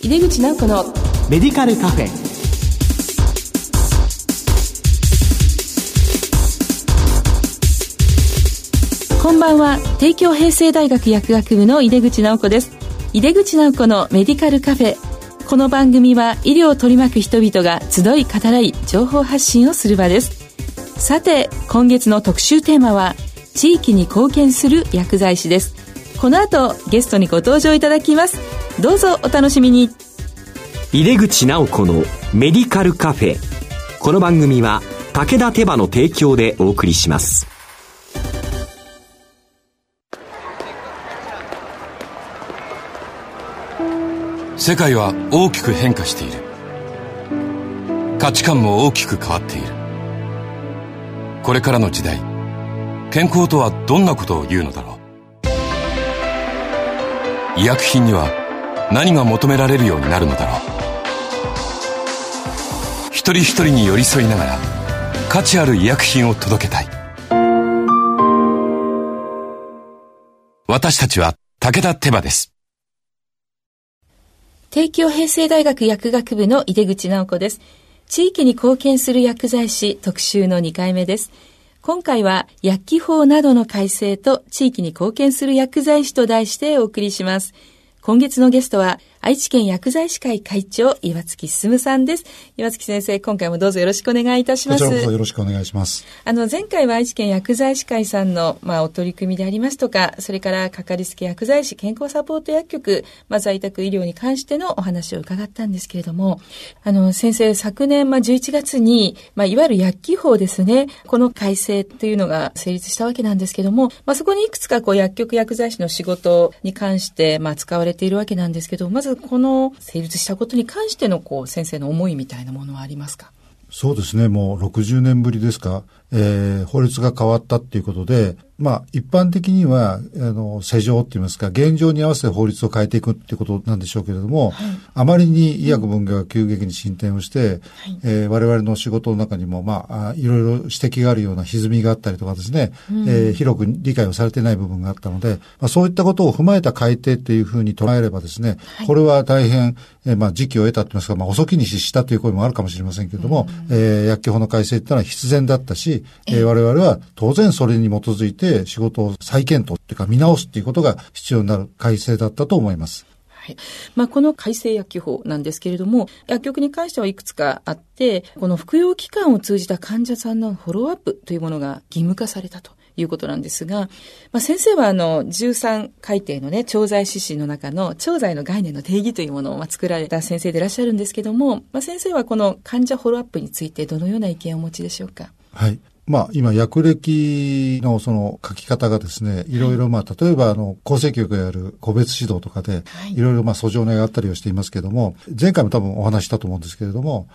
井出口直子のメディカルカフェ。こんばんは。帝京平成大学薬学部の井出口直子です。井出口直子のメディカルカフェ。この番組は医療を取り巻く人々が集い語らい情報発信をする場です。さて今月の特集テーマは地域に貢献する薬剤師ですこの後ゲストにご登場いただきます。どうぞお楽しみに。井出口直子のメディカルカフェ。この番組は武田手羽の提供でお送りします。世界は大きく変化している。価値観も大きく変わっている。これからの時代健康とはどんなことを言うのだろう医薬品には何が求められるようになるのだろう。一人一人に寄り添いながら価値ある医薬品を届けたい。私たちは武田手羽です。帝京平成大学薬学部の井出口直子です。地域に貢献する薬剤師特集の2回目です。今回は薬機法などの改正と地域に貢献する薬剤師と題してお送りします。今月のゲストは愛知県薬剤師会会長、岩月進さんです。岩月先生、今回もどうぞよろしくお願いいたします。こちらこそよろしくお願いします。あの、前回は愛知県薬剤師会さんの、まあ、お取り組みでありますとか、それからかかりつけ薬剤師健康サポート薬局、まあ、在宅医療に関してのお話を伺ったんですけれども、あの、先生、昨年、まあ、11月に、まあ、いわゆる薬機法ですね、この改正というのが成立したわけなんですけども、まあ、そこにいくつかこう薬局薬剤師の仕事に関して、まあ、使われているわけなんですけど、まずこの成立したことに関してのこう先生の思いみたいなものはありますか？そうですね、もう60年ぶりですか、えー、法律が変わったっていうことで、まあ、一般的には、あの、世情って言いますか、現状に合わせて法律を変えていくっていうことなんでしょうけれども、はい、あまりに医薬文化が急激に進展をして、はい、えー、我々の仕事の中にも、まあ、いろいろ指摘があるような歪みがあったりとかですね、うん、えー、広く理解をされてない部分があったので、まあ、そういったことを踏まえた改定っていうふうに捉えればですね、はい、これは大変、えー、まあ、時期を得たと言いますか、まあ、遅きに失したという声もあるかもしれませんけれども、うん、えー、薬機法の改正っていうのは必然だったし、えー、我々は当然それに基づいて仕事を再検討っていうか見直すっていうことが必要になる改正だったと思います。はい。まあ、この改正薬機法なんですけれども、薬局に関してはいくつかあって、この服用期間を通じた患者さんのフォローアップというものが義務化されたと。いうことなんですが、まあ、先生はあの13改定のね調剤指針の中の調剤の概念の定義というものをまあ作られた先生でいらっしゃるんですけども、まあ、先生はこの患者フォローアップについてどのような意見をお持ちでしょうか？はい。まあ、今、薬歴のその書き方がですね、い。ろいろまあ、例えばあの、厚生局がやる個別指導とかで、い。ろいろまあ、訴状があったりをしていますけれども、前回も多分お話したと思うんですけれども、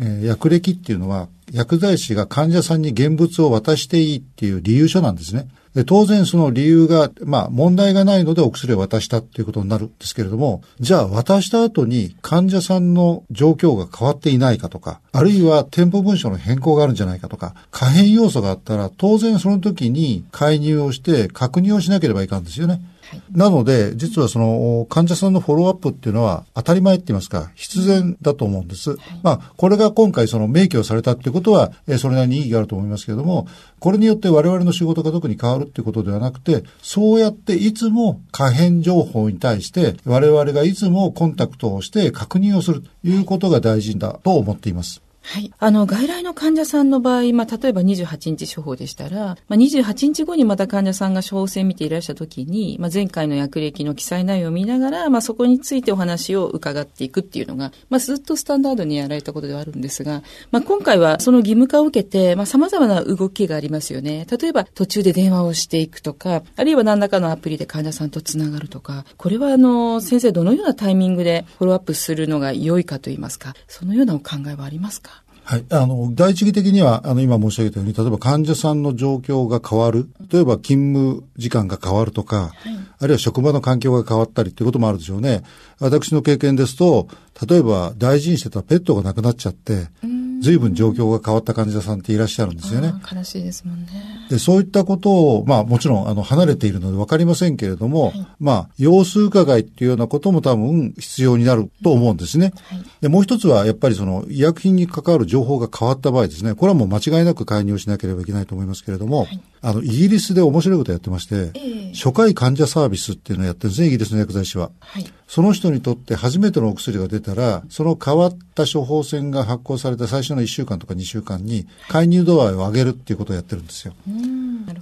え、薬歴っていうのは、薬剤師が患者さんに現物を渡していいっていう理由書なんですね。で当然その理由が、まあ問題がないのでお薬を渡したっていうことになるんですけれども、じゃあ渡した後に患者さんの状況が変わっていないかとか、あるいは店舗文書の変更があるんじゃないかとか、可変要素があったら当然その時に介入をして確認をしなければいかんですよね。なので、実はその患者さんのフォローアップっていうのは当たり前って言いますか、必然だと思うんです。まあ、これが今回その明記をされたっていうことは、えそれなりに意義があると思いますけれども、これによって我々の仕事が特に変わるっていうことではなくて、そうやっていつも可変情報に対して我々がいつもコンタクトをして確認をするということが大事だと思っています。はい。あの、外来の患者さんの場合、まあ、例えば28日処方でしたら、まあ、28日後にまた患者さんが処方箋見ていらしゃった時に、まあ、前回の薬歴の記載内容を見ながら、まあ、そこについてお話を伺っていくっていうのが、まあ、ずっとスタンダードにやられたことではあるんですが、まあ、今回はその義務化を受けて、まあ、様々な動きがありますよね。例えば、途中で電話をしていくとか、あるいは何らかのアプリで患者さんとつながるとか、これはあの、先生どのようなタイミングでフォローアップするのが良いかといいますか、そのようなお考えはありますか？はい。あの、第一義的には、あの、今申し上げたように、例えば患者さんの状況が変わる。例えば勤務時間が変わるとか、はい、あるいは職場の環境が変わったりっていうこともあるでしょうね。私の経験ですと、例えば大事にしてたペットが亡くなっちゃって、随分状況が変わった患者さんっていらっしゃるんですよね。悲しいですもんね。で、そういったことを、まあもちろん、あの、離れているので分かりませんけれども、はい、まあ、様子伺いっていうようなことも多分必要になると思うんですね。はい、で、もう一つは、やっぱりその、医薬品に関わる情報が変わった場合ですね、これはもう間違いなく介入しなければいけないと思いますけれども、はい、あの、イギリスで面白いことやってまして、えー、初回患者サービスっていうのをやってるんですね、イギリスの薬剤師は。はい、その人にとって初めてのお薬が出たら、その変わった処方箋が発行された最初の1週間とか2週間に、介入度合いを上げるっていうことをやってるんですよ。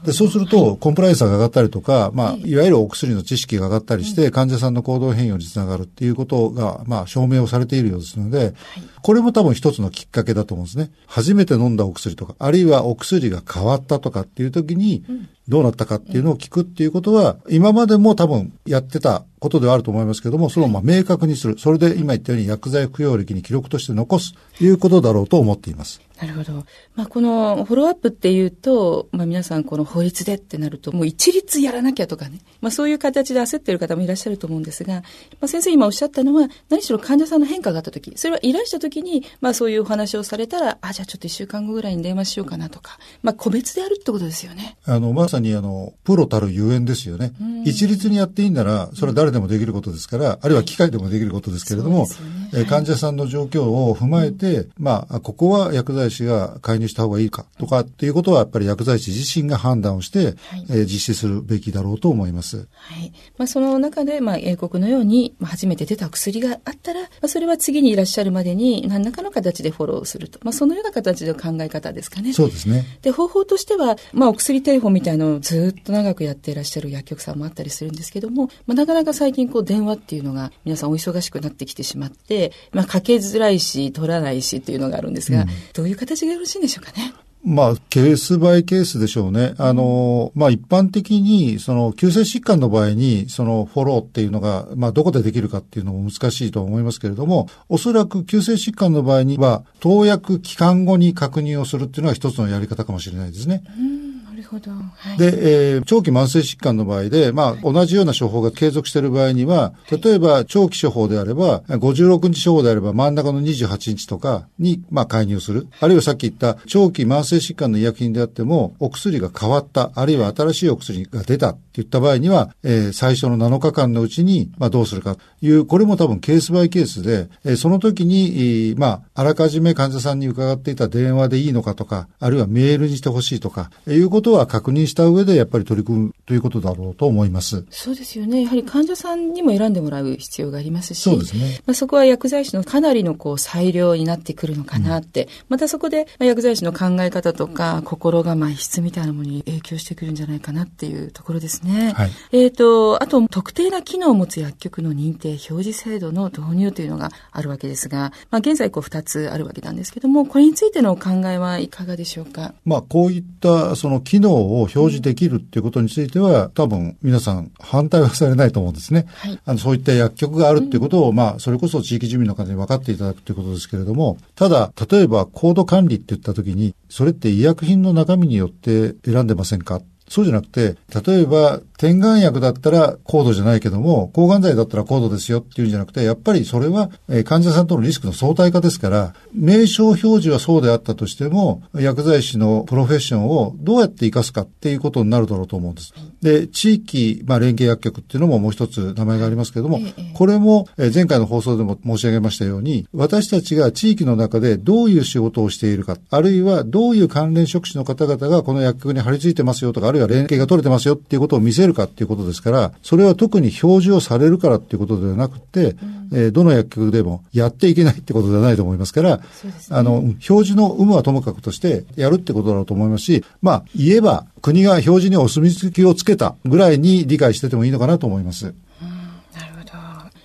でそうすると、コンプライアンスが上がったりとか、まあ、い。わゆるお薬の知識が上がったりして、患者さんの行動変容につながるっていうことが、まあ、証明をされているようですので、これも多分一つのきっかけだと思うんですね。初めて飲んだお薬とか、あるいはお薬が変わったとかっていう時に、どうなったかっていうのを聞くっていうことは、今までも多分やってたことではあると思いますけども、それをまあ明確にする。それで今言ったように薬剤服用歴に記録として残すということだろうと思っています。なるほど。まあ、このフォローアップっていうと、まあ、皆さんこの法律でってなると、もう一律やらなきゃとかね、まあ、そういう形で焦っている方もいらっしゃると思うんですが、まあ、先生今おっしゃったのは、何しろ患者さんの変化があった時、それはいらした時に、まあ、そういうお話をされたら、あ、じゃあちょっと一週間後ぐらいに電話しようかなとか、まあ、個別であるってことですよね。あの、まさにあの、プロたるゆえんですよね。一律にやっていいんなら、それは誰でもできることですから、あるいは機械でもできることですけれども、はい、患者さんの状況を踏まえて、まあ、ここは薬剤師が介入にした方がいいかとかっていうことはやっぱり薬剤師自身が判断をして、はい、えー、実施するべきだろうと思います。はい。まあ、その中で、まあ、英国のように、まあ、初めて出た薬があったら、まあ、それは次にいらっしゃるまでに何らかの形でフォローすると。まあ、そのような形の考え方ですかね。そうですね。で、方法としては、まあ、お薬テレフォンみたいのをずっと長くやっていらっしゃる薬局さんもあったりするんですけども、まあ、なかなか最近こう電話っていうのが皆さんお忙しくなってきてしまって、まあ、かけづらいし、取らないしっていうのがあるんですが、うん、どういう形がよろしいんでしょうかね？まあ、ケースバイケースでしょうね。あの、まあ、一般的に、その、急性疾患の場合に、その、フォローっていうのが、まあ、どこでできるかっていうのも難しいと思いますけれども、おそらく急性疾患の場合には、投薬期間後に確認をするっていうのは一つのやり方かもしれないですね。うんほど。はい、で、えー、長期慢性疾患の場合で、まあ、同じような処方が継続している場合には、例えば長期処方であれば、56日処方であれば真ん中の28日とかに、まあ、介入する。あるいはさっき言った長期慢性疾患の医薬品であっても、お薬が変わった、あるいは新しいお薬が出たって言った場合には、えー、最初の7日間のうちに、まあ、どうするか。という、これも多分ケースバイケースで、えー、その時に、まあ、あらかじめ患者さんに伺っていた電話でいいのかとか、あるいはメールにしてほしいとか、いうことは確認した上でやっぱり取り組むということだろうと思います。そうですよね。やはり患者さんにも選んでもらう必要がありますし、そうですね。まあ、そこは薬剤師のかなりのこう裁量になってくるのかなって、うん、またそこで薬剤師の考え方とか心構え、質みたいなものに影響してくるんじゃないかなっていうところですね。はい、えっ、ー、と、あと特定な機能を持つ薬局の認定表示制度の導入というのがあるわけですが、まあ、現在こう2つあるわけなんですけども、これについてのお考えはいかがでしょうか？まあ、こういったその機能を表示できるっていうことについては、多分皆さん反対はされないと思うんですね。はい、あのそういった薬局があるっていうことを、うん、まあ、それこそ地域住民の方に分かっていただくということですけれども、ただ、例えば、コード管理って言ったときに、それって医薬品の中身によって選んでませんか？そうじゃなくて、例えば、点眼薬だったら高度じゃないけども、抗がん剤だったら高度ですよっていうんじゃなくて、やっぱりそれは、え患者さんとのリスクの相対化ですから、名称表示はそうであったとしても、薬剤師のプロフェッションをどうやって活かすかっていうことになるだろうと思うんです。で、地域、まあ、連携薬局っていうのももう一つ名前がありますけれども、これも、え前回の放送でも申し上げましたように、私たちが地域の中でどういう仕事をしているか、あるいはどういう関連職種の方々がこの薬局に張り付いてますよとか、あるいは連携が取れてますよっていうことを見せるかっていうことですから、それは特に表示をされるからっていうことではなくて、うん、えー、どの薬局でもやっていけないってことではないと思いますから、ね、あの、表示の有無はともかくとしてやるってことだろうと思いますし、まあ、言えば国が表示にお墨付きをつけたぐらいに理解しててもいいのかなと思います。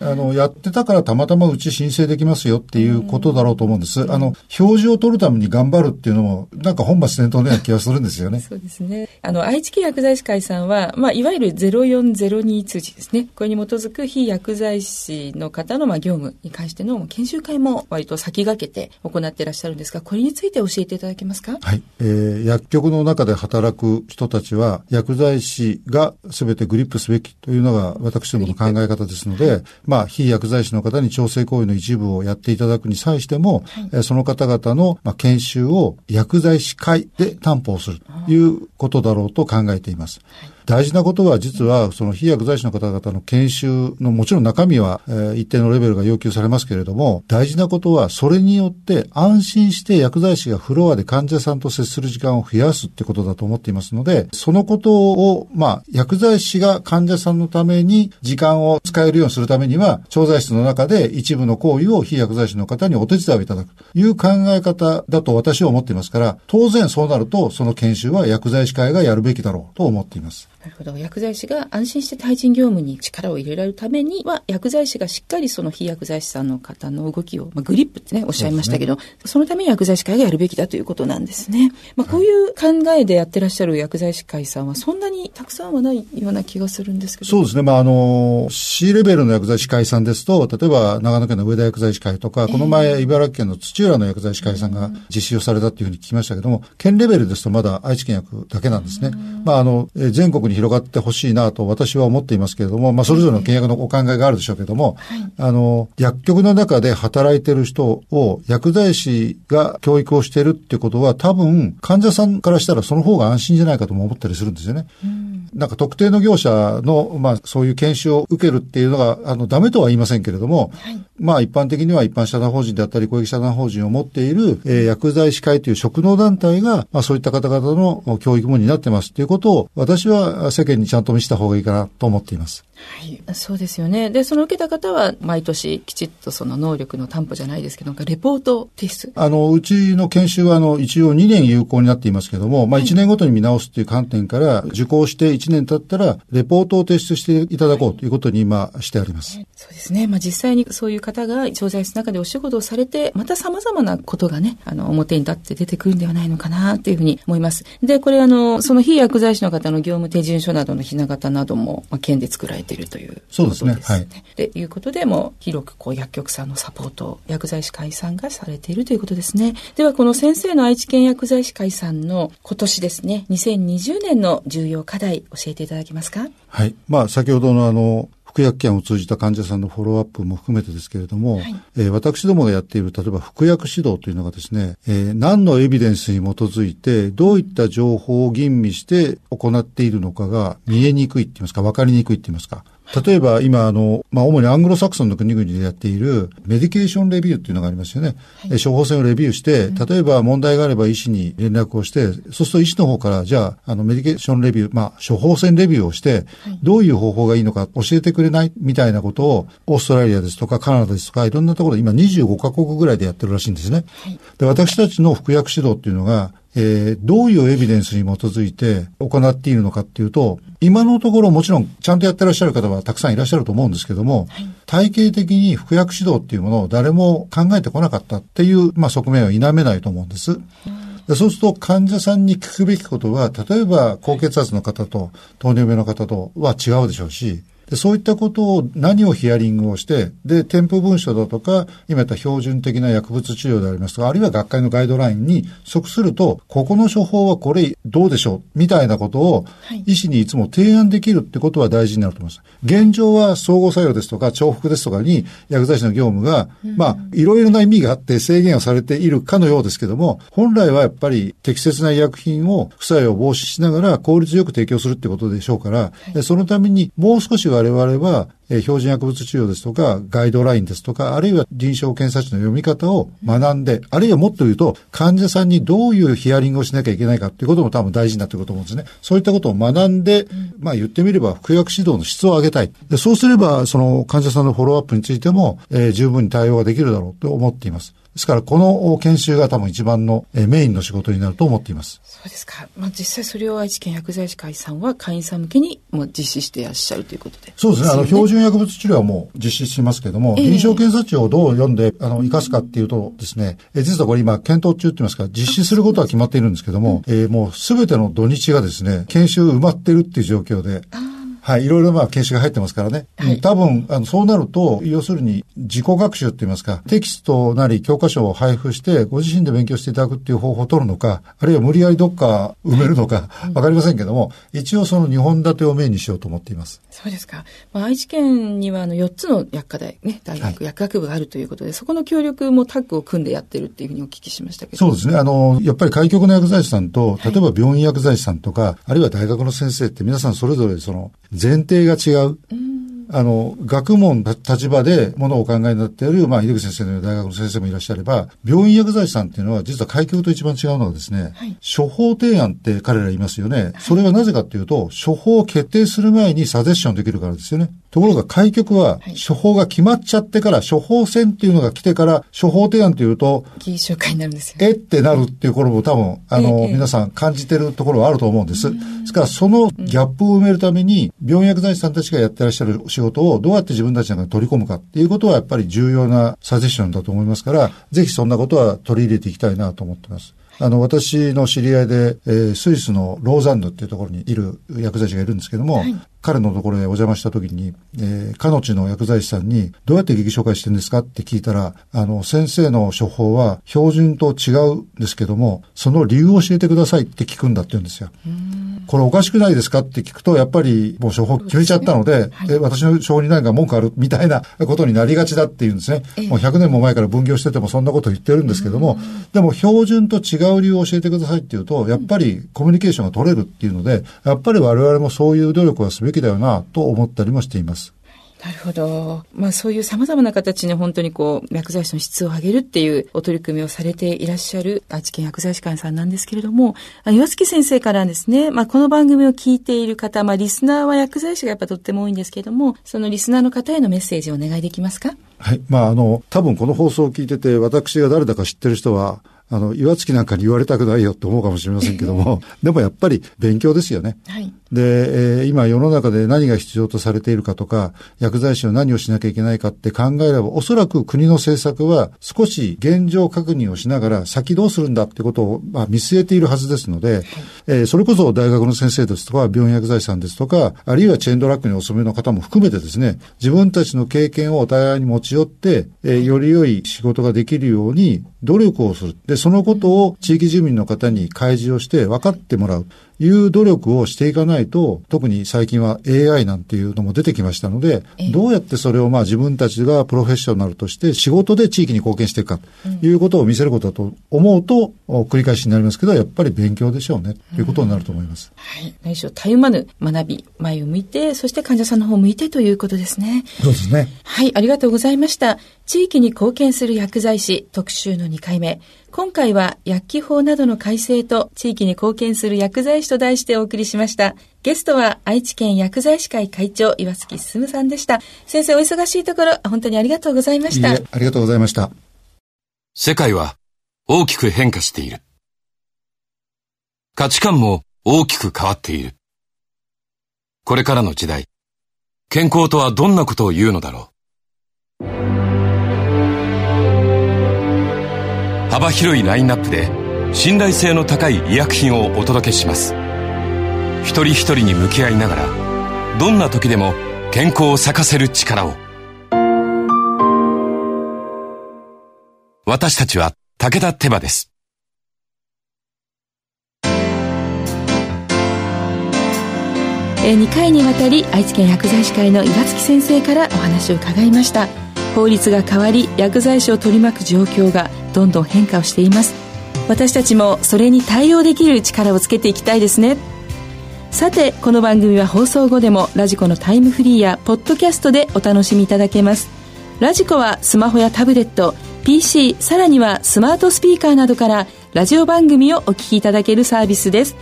あの、やってたからたまたまうち申請できますよっていうことだろうと思うんです。あの、表示を取るために頑張るっていうのも、なんか本末転倒のような気がするんですよね。そうですね。あの、愛知県薬剤師会さんは、まあ、いわゆる0402通知ですね。これに基づく非薬剤師の方の、まあ、業務に関しての研修会も割と先駆けて行っていらっしゃるんですが、これについて教えていただけますか？はい。えー、薬局の中で働く人たちは、薬剤師が全てグリップすべきというのが私どもの考え方ですので、まあ、非薬剤師の方に調整行為の一部をやっていただくに際しても、はい、その方々の、まあ、研修を薬剤師会で担保するということだろうと考えています。はい大事なことは実はその非薬剤師の方々の研修のもちろん中身は、え、一定のレベルが要求されますけれども大事なことはそれによって安心して薬剤師がフロアで患者さんと接する時間を増やすってことだと思っていますのでそのことをまあ薬剤師が患者さんのために時間を使えるようにするためには調剤室の中で一部の行為を非薬剤師の方にお手伝いをいただくという考え方だと私は思っていますから当然そうなるとその研修は薬剤師会がやるべきだろうと思っています。なるほど。薬剤師が安心して対人業務に力を入れられるためには、薬剤師がしっかりその非薬剤師さんの方の動きを、まあ、グリップってね、おっしゃいましたけど、そ、ね,、のために薬剤師会がやるべきだということなんですね。まあ、こういう考えでやってらっしゃる薬剤師会さんは、そんなにたくさんはないような気がするんですけど。そうですね。まあ、あの、C レベルの薬剤師会さんですと、例えば長野県の上田薬剤師会とか、この前、茨城県の土浦の薬剤師会さんが実施をされたというふうに聞きましたけども、県レベルですとまだ愛知県薬だけなんですね。まあ、あの、全国に広がってほしいなと私は思っていますけれども、まあ、それぞれの契約のお考えがあるでしょうけれども、はい、あの、薬局の中で働いてる人を薬剤師が教育をしているっていうことは、多分、患者さんからしたらその方が安心じゃないかとも思ったりするんですよね。なんか特定の業者の、まあ、そういう研修を受けるっていうのが、あの、ダメとは言いませんけれども、はい、まあ、一般的には一般社団法人であったり、公益社団法人を持っている、えー、薬剤師会という職能団体が、まあ、そういった方々の教育も担ってますっていうことを、私は世間にちゃんと見せた方がいいかなと思っています。はい、そうですよね。で、その受けた方は毎年きちっとその能力の担保じゃないですけど、レポート提出。あの、うちの研修はあの、一応2年有効になっていますけども、まあ1年ごとに見直すっていう観点から、受講して1年経ったら、レポートを提出していただこうということに今してあります。はい、そうですね。まあ実際にそういう方が調剤室の中でお仕事をされて、また様々なことがね、あの、表に立って出てくるんではないのかなというふうに思います。で、これあの、その非薬剤師の方の業務手順書などのひな形なども、まあ、県で作られているという。そうそうですね。はい。でいうことで、も広くこう薬局さんのサポート、薬剤師会さんがされているということですね。では、この先生の愛知県薬剤師会さんの今年ですね、2020年の重要課題、教えていただけますか？はい。まあ、先ほどのあの、服薬券を通じた患者さんのフォローアップも含めてですけれども、はい、えー、私どもがやっている、例えば服薬指導というのがですね、えー、何のエビデンスに基づいて、どういった情報を吟味して行っているのかが見えにくいって言いますか、わかりにくいって言いますか、例えば今あの、まあ、主にアングロサクソンの国々でやっているメディケーションレビューっていうのがありますよね。はい、処方箋をレビューして、例えば問題があれば医師に連絡をして、そうすると医師の方から、じゃあ、あの、メディケーションレビュー、まあ、処方箋レビューをして、どういう方法がいいのか教えてくれないみたいなことを、オーストラリアですとかカナダですとか、いろんなところで今25カ国ぐらいでやってるらしいんですね。はい、で私たちの服薬指導っていうのが、えー、どういうエビデンスに基づいて行っているのかっていうと、今のところもちろんちゃんとやってらっしゃる方はたくさんいらっしゃると思うんですけども、はい、体系的に服薬指導っていうものを誰も考えてこなかったっていう、まあ、側面は否めないと思うんです。でそうすると患者さんに聞くべきことは、例えば高血圧の方と糖尿病の方とは違うでしょうし、でそういったことを何をヒアリングをして、で、添付文書だとか、今言った標準的な薬物治療でありますとか、あるいは学会のガイドラインに即すると、ここの処方はこれどうでしょうみたいなことを、医師にいつも提案できるってことは大事になると思います。現状は相互作用ですとか、重複ですとかに薬剤師の業務が、まあ、いろいろな意味があって制限をされているかのようですけども、本来はやっぱり適切な医薬品を副作用を防止しながら効率よく提供するってことでしょうから、はい、そのためにもう少し我々はえ標準薬物治療ですとか、ガイドラインですとか、あるいは臨床検査値の読み方を学んで、あるいはもっと言うと、患者さんにどういうヒアリングをしなきゃいけないかっていうことも多分大事になってくると思うんですね。そういったことを学んで、まあ言ってみれば、服薬指導の質を上げたい。でそうすれば、その患者さんのフォローアップについても、えー、十分に対応ができるだろうと思っています。ですから、この研修が多分一番のメインの仕事になると思っています。そうですか。まあ、実際それを愛知県薬剤師会さんは会員さん向けにも実施していらっしゃるということで。そうですね。あの、標準薬物治療はもう実施しますけども、えー、臨床検査値をどう読んで、あの、活かすかっていうとですね、え実はこれ今、検討中って言いますか、実施することは決まっているんですけども、うん、えー、もうすべての土日がですね、研修埋まってるっていう状況で、はい、いろいろまあ研修が入ってますからね。はい、多分、あの、そうなると、要するに自己学習って言いますか、テキストなり教科書を配布して、ご自身で勉強していただくっていう方法を取るのか、あるいは無理やりどっか埋めるのか、わかりませんけども、一応その2本立てをメインにしようと思っています。そうですか。まあ、愛知県にはあの4つの薬科大、ね、大学、はい、薬学部があるということで、そこの協力もタッグを組んでやってるっていうふうにお聞きしましたけど。そうですね。あの、やっぱり開局の薬剤師さんと、例えば病院薬剤師さんとか、はい、あるいは大学の先生って皆さんそれぞれその前提が違う。うんあの、学問立場でものをお考えになっている、まあ、井口先生のような大学の先生もいらっしゃれば、病院薬剤師さんっていうのは、実は開業と一番違うのはですね、はい、処方提案って彼ら言いますよね、はい。それはなぜかっていうと、処方を決定する前にサジェッションできるからですよね。ところが開局は、処方が決まっちゃってから、処方箋っていうのが来てから、処方提案っていうと、議員紹介になるんですよ、ね。えってなるっていう頃も多分、あの、ええ、皆さん感じてるところはあると思うんです。ですから、そのギャップを埋めるために、病院薬剤師さんたちがやってらっしゃる仕事をどうやって自分たちの中に取り込むかっていうことはやっぱり重要なサジェッションだと思いますから、ぜひそんなことは取り入れていきたいなと思ってます。あの、私の知り合いで、えー、スイスのローザンヌっていうところにいる薬剤師がいるんですけども、はい、彼のところへお邪魔した時に、えー、彼女の薬剤師さんに、どうやって劇紹介してるんですかって聞いたら、あの、先生の処方は標準と違うんですけども、その理由を教えてくださいって聞くんだって言うんですよ。これおかしくないですかって聞くと、やっぱりもう処方決めちゃったので、はい、え私の処方に何か文句あるみたいなことになりがちだっていうんですね。もう100年も前から分業しててもそんなこと言ってるんですけども、でも標準と違う理由を教えてくださいっていうと、やっぱりコミュニケーションが取れるっていうので、やっぱり我々もそういう努力はすべきだよなと思ったりもしています。なるほど。まあそういう様々な形に本当にこう、薬剤師の質を上げるっていうお取り組みをされていらっしゃる愛知県薬剤師会さんなんですけれども、岩月先生からですね、まあこの番組を聞いている方、まあリスナーは薬剤師がやっぱとっても多いんですけれども、そのリスナーの方へのメッセージをお願いできますか？はい。まああの、多分この放送を聞いてて、私が誰だか知ってる人は、あの、岩月なんかに言われたくないよって思うかもしれませんけども、でもやっぱり勉強ですよね。はい。で、えー、今世の中で何が必要とされているかとか、薬剤師は何をしなきゃいけないかって考えれば、おそらく国の政策は少し現状確認をしながら先どうするんだってことを、まあ、見据えているはずですので、はい、えー、それこそ大学の先生ですとか、病院薬剤師さんですとか、あるいはチェーンドラッグにお勤めの方も含めてですね、自分たちの経験をお互いに持ち寄って、えー、より良い仕事ができるように努力をする。で、そのことを地域住民の方に開示をして分かってもらう。いう努力をしていかないと、特に最近は AI なんていうのも出てきましたので、どうやってそれをまあ自分たちがプロフェッショナルとして仕事で地域に貢献していくかということを見せることだと思うと、繰り返しになりますけど、やっぱり勉強でしょうね、ということになると思います。はい。何しろ、たゆまぬ学び、前を向いて、そして患者さんの方を向いてということですね。そうですね。はい、ありがとうございました。地域に貢献する薬剤師特集の2回目。今回は薬機法などの改正と地域に貢献する薬剤師と題してお送りしました。ゲストは愛知県薬剤師会会長岩月進さんでした。先生お忙しいところ本当にありがとうございました。いいありがとうございました。世界は大きく変化している。価値観も大きく変わっている。これからの時代、健康とはどんなことを言うのだろう。幅広いラインナップで信頼性の高い医薬品をお届けします。一人一人に向き合いながらどんな時でも健康を咲かせる力を。私たちは武田手羽です。2回にわたり愛知県薬剤師会の岩月先生からお話を伺いました。法律が変わり薬剤師を取り巻く状況がどんどん変化をしています。私たちもそれに対応できる力をつけていきたいですね。さてこの番組は放送後でもラジコのタイムフリーやポッドキャストでお楽しみいただけます。ラジコはスマホやタブレット PC さらにはスマートスピーカーなどからラジオ番組をお聞きいただけるサービスです。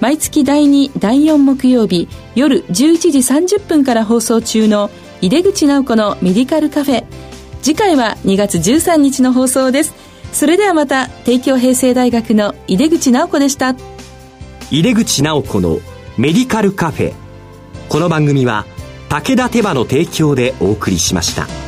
毎月第2第4木曜日夜11時30分から放送中の井出口直子のメディカルカフェ。次回は2月13日の放送です。それではまた帝京平成大学の井出口直子でした井出口直子のメディカルカフェこの番組は武田手羽の提供でお送りしました。